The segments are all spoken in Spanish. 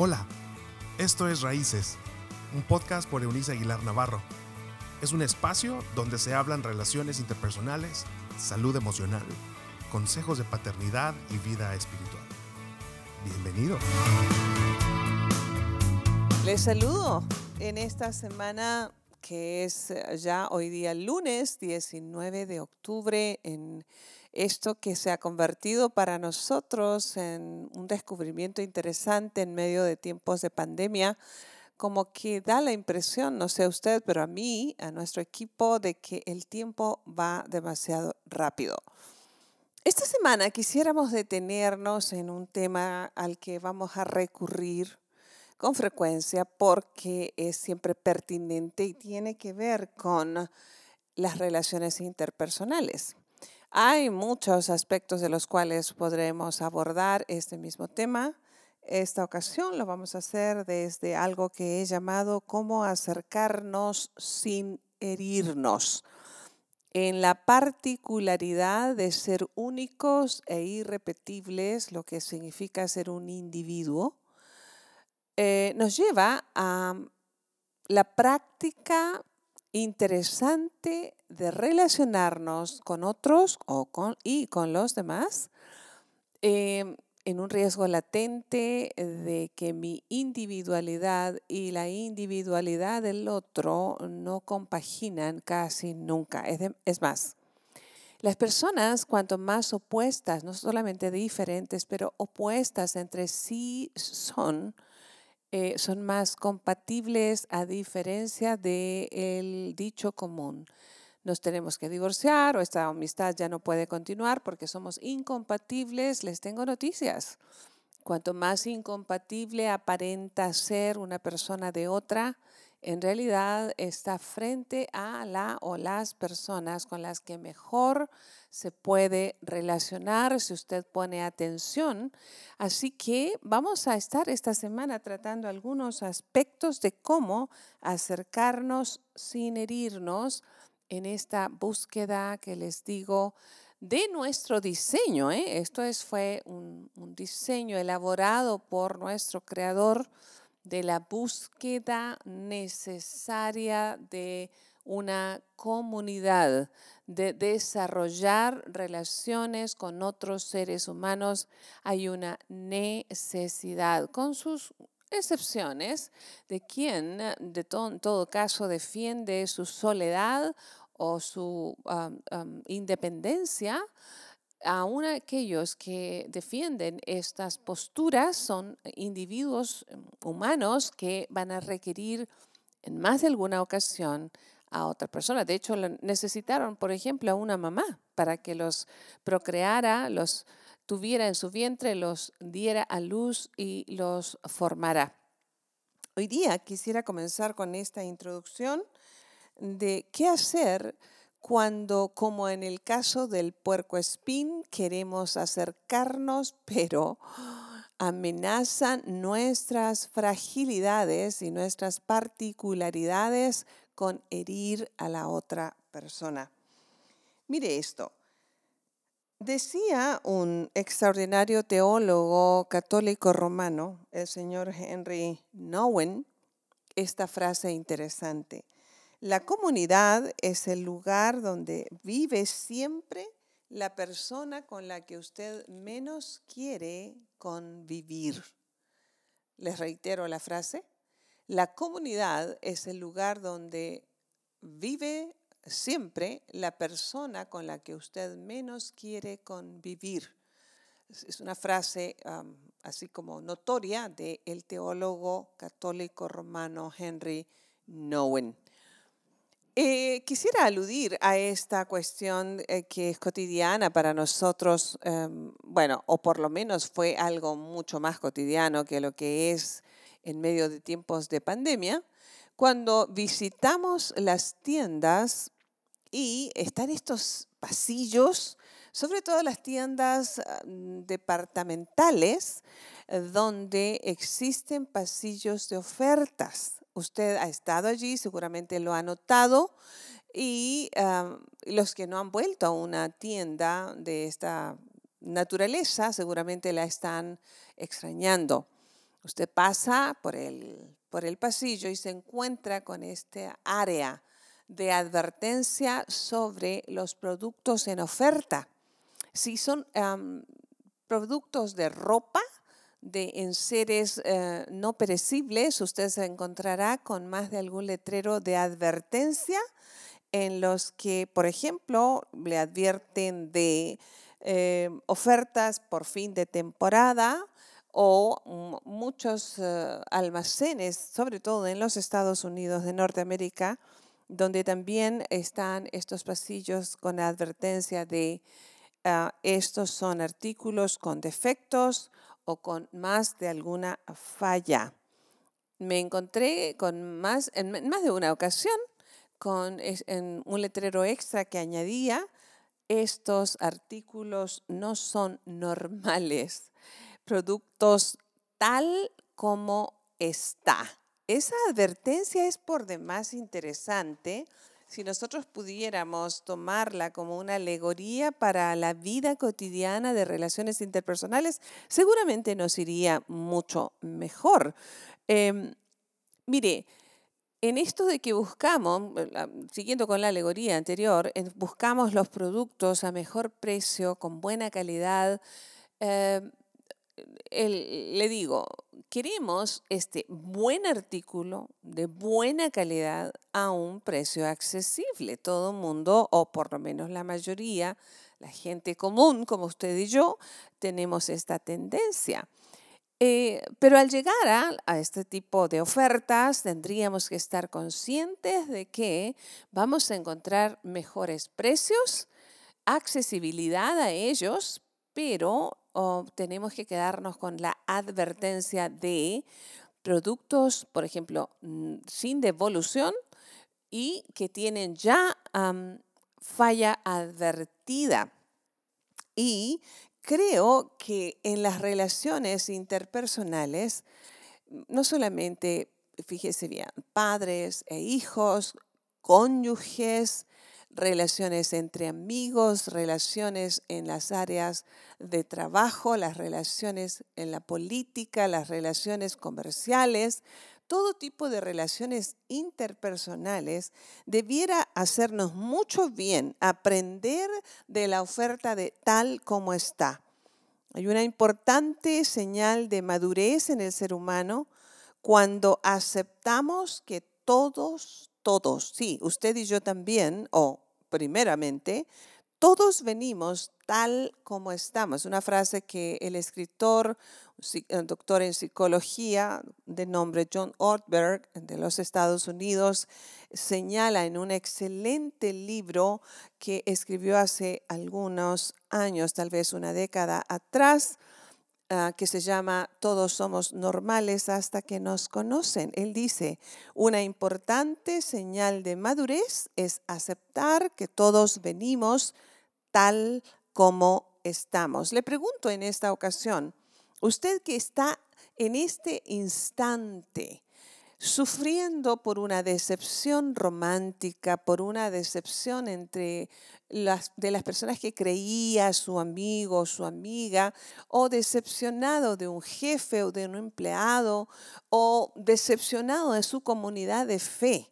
Hola, esto es Raíces, un podcast por Eunice Aguilar Navarro. Es un espacio donde se hablan relaciones interpersonales, salud emocional, consejos de paternidad y vida espiritual. Bienvenido. Les saludo en esta semana que es ya hoy día lunes 19 de octubre en esto que se ha convertido para nosotros en un descubrimiento interesante en medio de tiempos de pandemia, como que da la impresión, no sé usted, pero a mí, a nuestro equipo, de que el tiempo va demasiado rápido. Esta semana quisiéramos detenernos en un tema al que vamos a recurrir con frecuencia porque es siempre pertinente y tiene que ver con las relaciones interpersonales. Hay muchos aspectos de los cuales podremos abordar este mismo tema. Esta ocasión lo vamos a hacer desde algo que he llamado cómo acercarnos sin herirnos, en la particularidad de ser únicos e irrepetibles, lo que significa ser un individuo, eh, nos lleva a la práctica interesante de relacionarnos con otros o con, y con los demás em, en un riesgo latente de que mi individualidad y la individualidad del otro no compaginan casi nunca. Es, es más, las personas cuanto más opuestas, no solamente diferentes, pero opuestas entre sí son, eh, son más compatibles a diferencia del dicho común. Nos tenemos que divorciar o esta amistad ya no puede continuar porque somos incompatibles. Les tengo noticias. Cuanto más incompatible aparenta ser una persona de otra, en realidad está frente a la o las personas con las que mejor se puede relacionar si usted pone atención. Así que vamos a estar esta semana tratando algunos aspectos de cómo acercarnos sin herirnos en esta búsqueda que les digo de nuestro diseño. ¿eh? Esto es, fue un, un diseño elaborado por nuestro creador de la búsqueda necesaria de una comunidad, de desarrollar relaciones con otros seres humanos, hay una necesidad, con sus excepciones, de quien de en todo caso defiende su soledad o su independencia, aún aquellos que defienden estas posturas son individuos em, humanos que van a requerir en más de alguna ocasión a otra persona. De hecho, necesitaron, por ejemplo, a una mamá para que los procreara, los tuviera en su vientre, los diera a luz y los formara. Hoy día quisiera comenzar con esta introducción de qué hacer cuando, como en el caso del puerco espín, queremos acercarnos, pero amenazan nuestras fragilidades y nuestras particularidades con herir a la otra persona. Mire esto. Decía un extraordinario teólogo católico romano, el señor Henry Nowen, esta frase interesante. La comunidad es el lugar donde vive siempre la persona con la que usted menos quiere convivir. Les reitero la frase. La comunidad es el lugar donde vive siempre la persona con la que usted menos quiere convivir. Es una frase así como notoria del teólogo católico romano Henry Nowen. Eh, quisiera aludir a esta cuestión eh, que es cotidiana para nosotros, em, bueno, o por lo menos fue algo mucho más cotidiano que lo que es en medio de tiempos de pandemia, cuando visitamos las tiendas y están estos pasillos, sobre todo las tiendas ah, departamentales, eh, donde existen pasillos de ofertas Usted ha estado allí, seguramente lo ha notado. Y los que no han vuelto a una tienda de esta naturaleza seguramente la están extrañando. Usted pasa por el, por el pasillo y se encuentra con esta área de advertencia sobre los productos en oferta. Si son productos de ropa, de enseres eh, no perecibles, usted se encontrará con más de algún letrero de advertencia en los que, por ejemplo, le advierten de eh, ofertas por fin de temporada o muchos eh, almacenes, sobre todo en los Estados Unidos de Norteamérica, donde también están estos pasillos con advertencia de ah, estos son artículos con defectos o con más de alguna falla. Me encontré con más, en más de una ocasión con un letrero extra que añadía, estos artículos no son normales, productos tal como está. Esa advertencia es por demás interesante si nosotros pudiéramos tomarla como una alegoría para la vida cotidiana de relaciones interpersonales, seguramente nos iría mucho mejor. Em, mire, en esto de que buscamos, siguiendo con la alegoría anterior, buscamos los productos a mejor precio, con buena calidad, em, le digo, queremos este buen artículo de buena calidad a un precio accesible. Todo el mundo, o por lo menos la mayoría, la gente común como usted y yo, tenemos esta tendencia. Eh, pero al llegar a, a, este tipo de ofertas, tendríamos que estar conscientes de que vamos a encontrar mejores precios, accesibilidad a ellos, pero tenemos que quedarnos con la advertencia de productos, por ejemplo, mm, sin devolución y que tienen ya falla advertida. Y creo que en las relaciones interpersonales, no solamente, fíjese bien, padres e hijos, cónyuges, relaciones entre amigos, relaciones en las áreas de trabajo, las relaciones en la política, las relaciones comerciales, todo tipo de relaciones interpersonales debiera hacernos mucho bien aprender de la oferta de tal como está. Hay una importante señal de madurez en el ser humano cuando aceptamos que todos, todos, sí, usted y yo también, o primeramente, todos venimos tal como estamos. Una frase que el escritor, doctor en psicología de nombre John Ortberg de los Estados Unidos, señala en un excelente libro que escribió hace algunos años, tal vez una década atrás, Ah, que se llama Todos somos normales hasta que nos conocen. Él dice, una importante señal de madurez es aceptar que todos venimos tal como estamos. Le pregunto en esta ocasión, usted que está en este instante, sufriendo por una decepción romántica, por una decepción entre las, de las personas que creía su amigo o su amiga, o decepcionado de un jefe o de un empleado, o decepcionado de su comunidad de fe.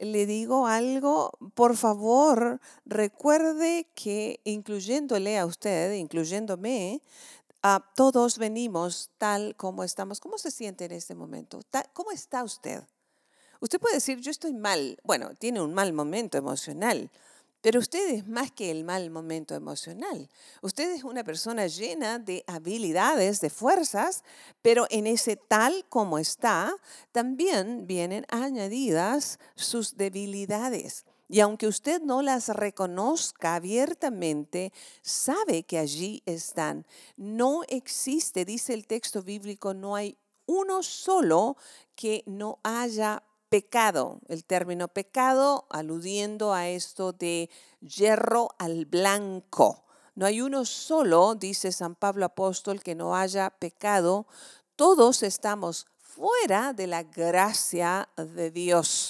Le digo algo, por favor, recuerde que incluyéndole a usted, incluyéndome, todos venimos tal como estamos. ¿Cómo se siente en este momento? ¿Cómo está usted? Usted puede decir, yo estoy mal. Bueno, tiene un mal momento emocional, pero usted es más que el mal momento emocional. Usted es una persona llena de habilidades, de fuerzas, pero en ese tal como está, también vienen añadidas sus debilidades. Y aunque usted no las reconozca abiertamente, sabe que allí están. No existe, dice el texto bíblico, no hay uno solo que no haya pecado. El término pecado aludiendo a esto de hierro al blanco. No hay uno solo, dice San Pablo Apóstol, que no haya pecado. Todos estamos fuera de la gracia de Dios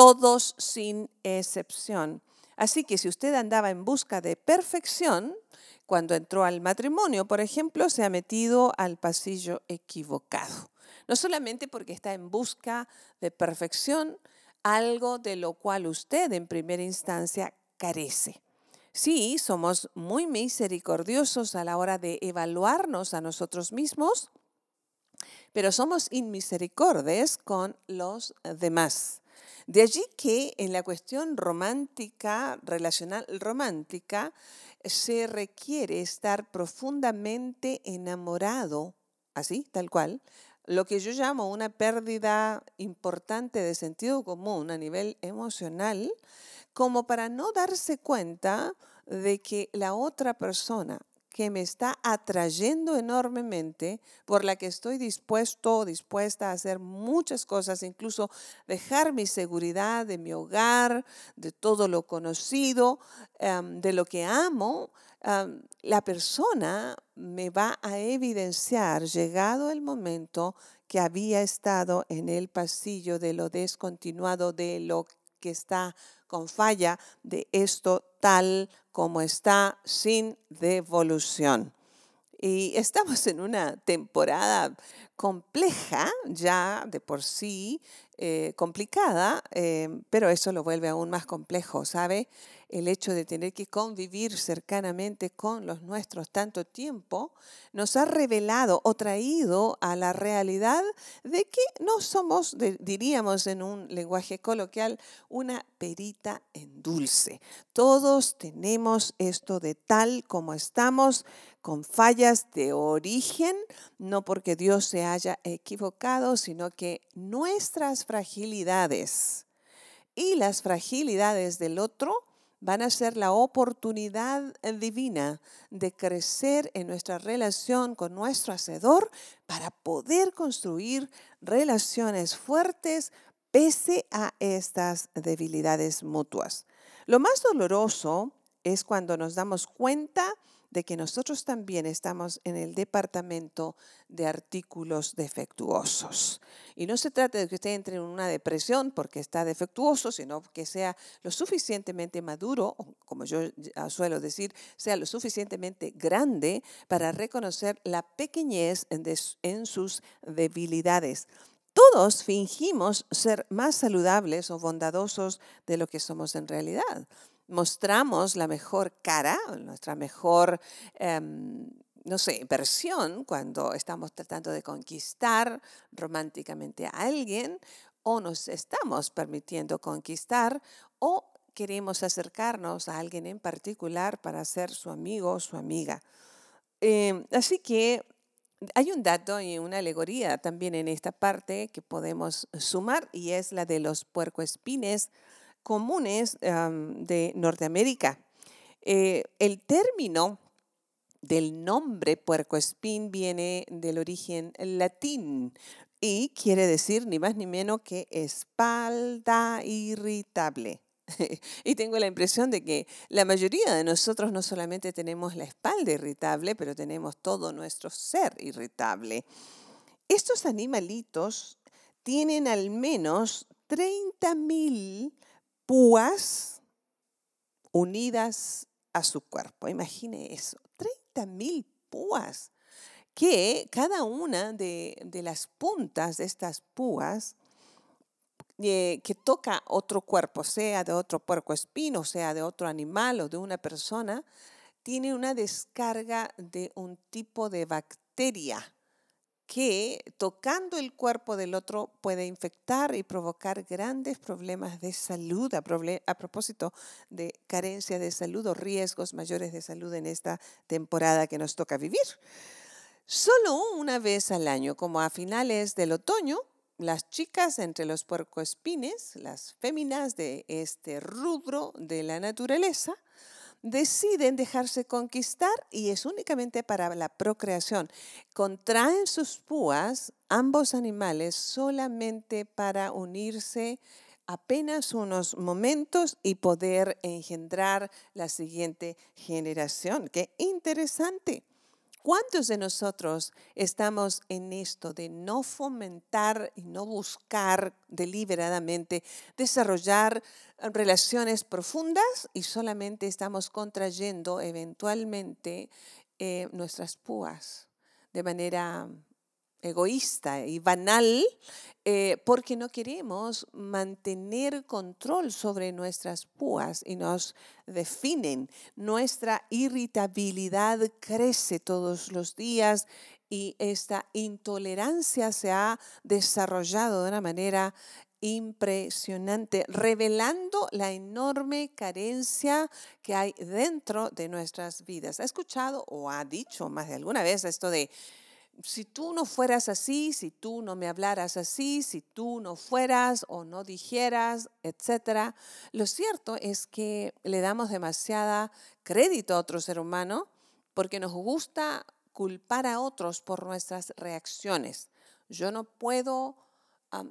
todos sin excepción. Así que si usted andaba en busca de perfección, cuando entró al matrimonio, por ejemplo, se ha metido al pasillo equivocado. No solamente porque está en busca de perfección, algo de lo cual usted en primera instancia carece. Sí, somos muy misericordiosos a la hora de evaluarnos a nosotros mismos, pero somos inmisericordes con los demás. De allí que en la cuestión romántica, relacional romántica, se requiere estar profundamente enamorado, así, tal cual, lo que yo llamo una pérdida importante de sentido común a nivel emocional, como para no darse cuenta de que la otra persona que me está atrayendo enormemente, por la que estoy dispuesto dispuesta a hacer muchas cosas, incluso dejar mi seguridad de mi hogar, de todo lo conocido, em, de lo que amo, em, la persona me va a evidenciar, llegado el momento, que había estado en el pasillo de lo descontinuado, de lo que está con falla, de esto tal como está sin devolución. Y estamos en una temporada compleja, ya de por sí eh, complicada, eh, pero eso lo vuelve aún más complejo, ¿sabe? El hecho de tener que convivir cercanamente con los nuestros tanto tiempo nos ha revelado o traído a la realidad de que no somos, diríamos en un lenguaje coloquial, una perita en dulce. Todos tenemos esto de tal como estamos, con fallas de origen, no porque Dios se haya equivocado, sino que nuestras fragilidades y las fragilidades del otro van a ser la oportunidad divina de crecer en nuestra relación con nuestro Hacedor para poder construir relaciones fuertes pese a estas debilidades mutuas. Lo más doloroso es cuando nos damos cuenta de que nosotros también estamos en el departamento de artículos defectuosos. Y no se trata de que usted entre en una depresión porque está defectuoso, sino que sea lo suficientemente maduro, como yo suelo decir, sea lo suficientemente grande para reconocer la pequeñez en sus debilidades. Todos fingimos ser más saludables o bondadosos de lo que somos en realidad mostramos la mejor cara, nuestra mejor, em, no sé, versión cuando estamos tratando de conquistar románticamente a alguien o nos estamos permitiendo conquistar o queremos acercarnos a alguien en particular para ser su amigo o su amiga. Em, así que hay un dato y una alegoría también en esta parte que podemos sumar y es la de los puercoespines comunes de Norteamérica. Eh, el término del nombre puercoespín viene del origen latín y quiere decir ni más ni menos que espalda irritable. y tengo la impresión de que la mayoría de nosotros no solamente tenemos la espalda irritable, pero tenemos todo nuestro ser irritable. Estos animalitos tienen al menos 30.000 púas unidas a su cuerpo. Imagine eso, 30 mil púas, que cada una de, las puntas de estas púas eh, que toca otro cuerpo, sea de otro puerco espino, sea de otro animal o de una persona, tiene una descarga de un tipo de bacteria que tocando el cuerpo del otro puede infectar y provocar grandes problemas de salud a, propósito de carencia de salud o riesgos mayores de salud en esta temporada que nos toca vivir. Solo una vez al año, como a finales del otoño, las chicas entre los puercoespines, las féminas de este rubro de la naturaleza, deciden dejarse conquistar y es únicamente para la procreación. Contraen sus púas ambos animales solamente para unirse apenas unos momentos y poder engendrar la siguiente generación. Qué interesante. ¿Cuántos de nosotros estamos en esto de no fomentar y no buscar deliberadamente desarrollar relaciones profundas y solamente estamos contrayendo eventualmente eh, nuestras púas de manera egoísta y banal eh, porque no queremos mantener control sobre nuestras púas y nos definen. Nuestra irritabilidad crece todos los días y esta intolerancia se ha desarrollado de una manera impresionante, revelando la enorme carencia que hay dentro de nuestras vidas. ¿Ha escuchado o ha dicho más de alguna vez esto de si tú no fueras así, si tú no me hablaras así, si tú no fueras o no dijeras, etcétera. Lo cierto es que le damos demasiada crédito a otro ser humano porque nos gusta culpar a otros por nuestras reacciones. Yo no puedo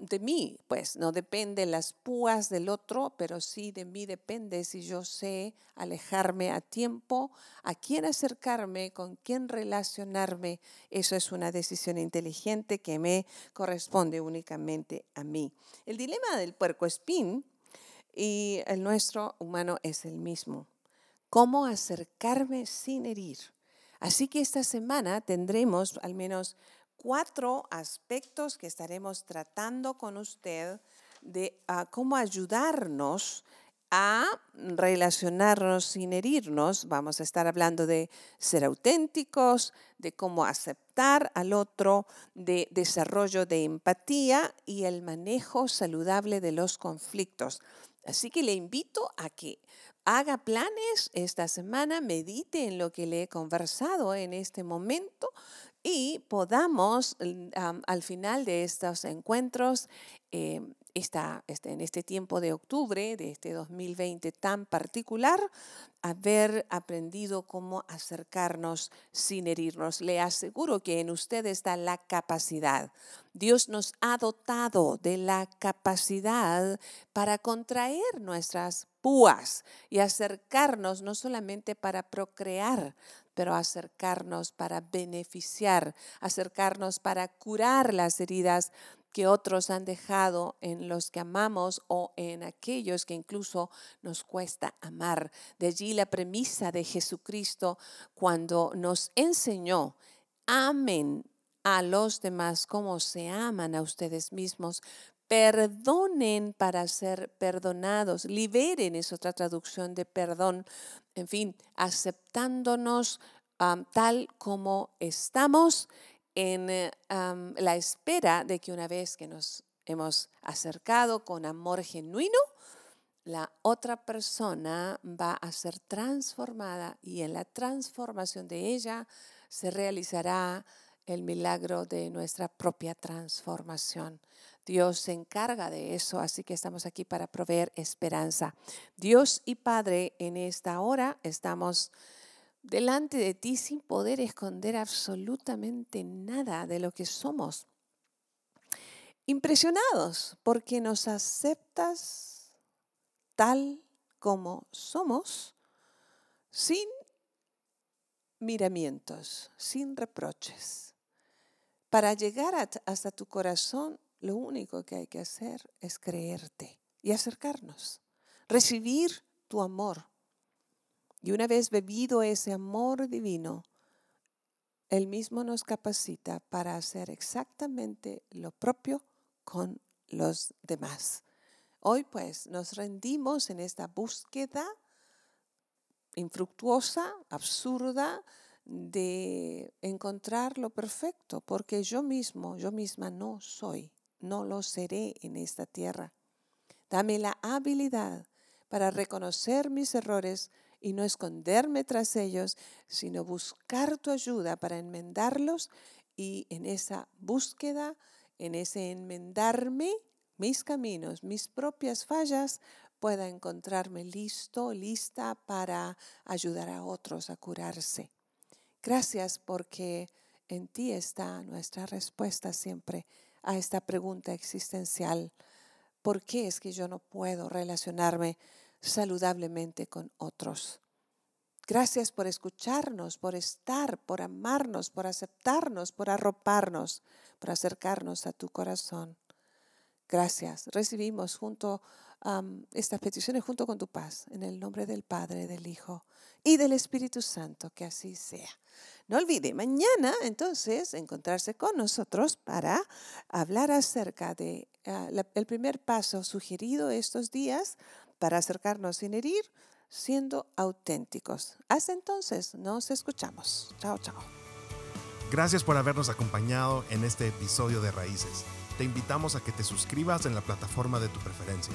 de mí, pues no depende las púas del otro, pero sí de mí depende si yo sé alejarme a tiempo, a quién acercarme, con quién relacionarme. Eso es una decisión inteligente que me corresponde únicamente a mí. El dilema del puerco espín y el nuestro humano es el mismo. ¿Cómo acercarme sin herir? Así que esta semana tendremos al menos cuatro aspectos que estaremos tratando con usted de ah, cómo ayudarnos a relacionarnos sin herirnos. Vamos a estar hablando de ser auténticos, de cómo aceptar al otro, de desarrollo de empatía y el manejo saludable de los conflictos. Así que le invito a que haga planes esta semana, medite en lo que le he conversado en este momento, y podamos al final de estos encuentros, eh, este, en este tiempo de octubre de este 2020 tan particular, haber aprendido cómo acercarnos sin herirnos. Le aseguro que en usted está la capacidad. Dios nos ha dotado de la capacidad para contraer nuestras púas y acercarnos no solamente para procrear, pero acercarnos para beneficiar, acercarnos para curar las heridas que otros han dejado en los que amamos o en aquellos que incluso nos cuesta amar. De allí la premisa de Jesucristo cuando nos enseñó, amen a los demás como se aman a ustedes mismos. Perdonen para ser perdonados. Liberen es otra traducción de perdón en fin, aceptándonos tal como estamos en eh, la espera de que una vez que nos hemos acercado con amor genuino, la otra persona va a ser transformada y en la transformación de ella se realizará el milagro de nuestra propia transformación. Dios se encarga de eso, así que estamos aquí para proveer esperanza. Dios y Padre, en esta hora estamos delante de ti sin poder esconder absolutamente nada de lo que somos. Impresionados porque nos aceptas tal como somos, sin miramientos, sin reproches. Para llegar hasta tu corazón lo único que hay que hacer es creerte y acercarnos, recibir tu amor. Y una vez bebido ese amor divino, Él mismo nos capacita para hacer exactamente lo propio con los demás. Hoy pues nos rendimos en esta búsqueda infructuosa, absurda, de encontrar lo perfecto, porque yo mismo, yo misma no soy no lo seré en esta tierra. Dame la habilidad para reconocer mis errores y no esconderme tras ellos, sino buscar tu ayuda para enmendarlos y en esa búsqueda, en ese enmendarme mis caminos, mis propias fallas, pueda encontrarme listo, lista para ayudar a otros a curarse. Gracias porque en ti está nuestra respuesta siempre a esta pregunta existencial. ¿Por qué es que yo no puedo relacionarme saludablemente con otros? Gracias por escucharnos, por estar, por amarnos, por aceptarnos, por arroparnos, por acercarnos a tu corazón. Gracias. Recibimos junto estas peticiones junto con tu paz, en el nombre del Padre, del Hijo y del Espíritu Santo, que así sea. No olvide, mañana entonces encontrarse con nosotros para hablar acerca de ah, el primer paso sugerido estos días para acercarnos sin herir, siendo auténticos. Hasta entonces, nos escuchamos. Chao, chao. Gracias por habernos acompañado en este episodio de Raíces. Te invitamos a que te suscribas en la plataforma de tu preferencia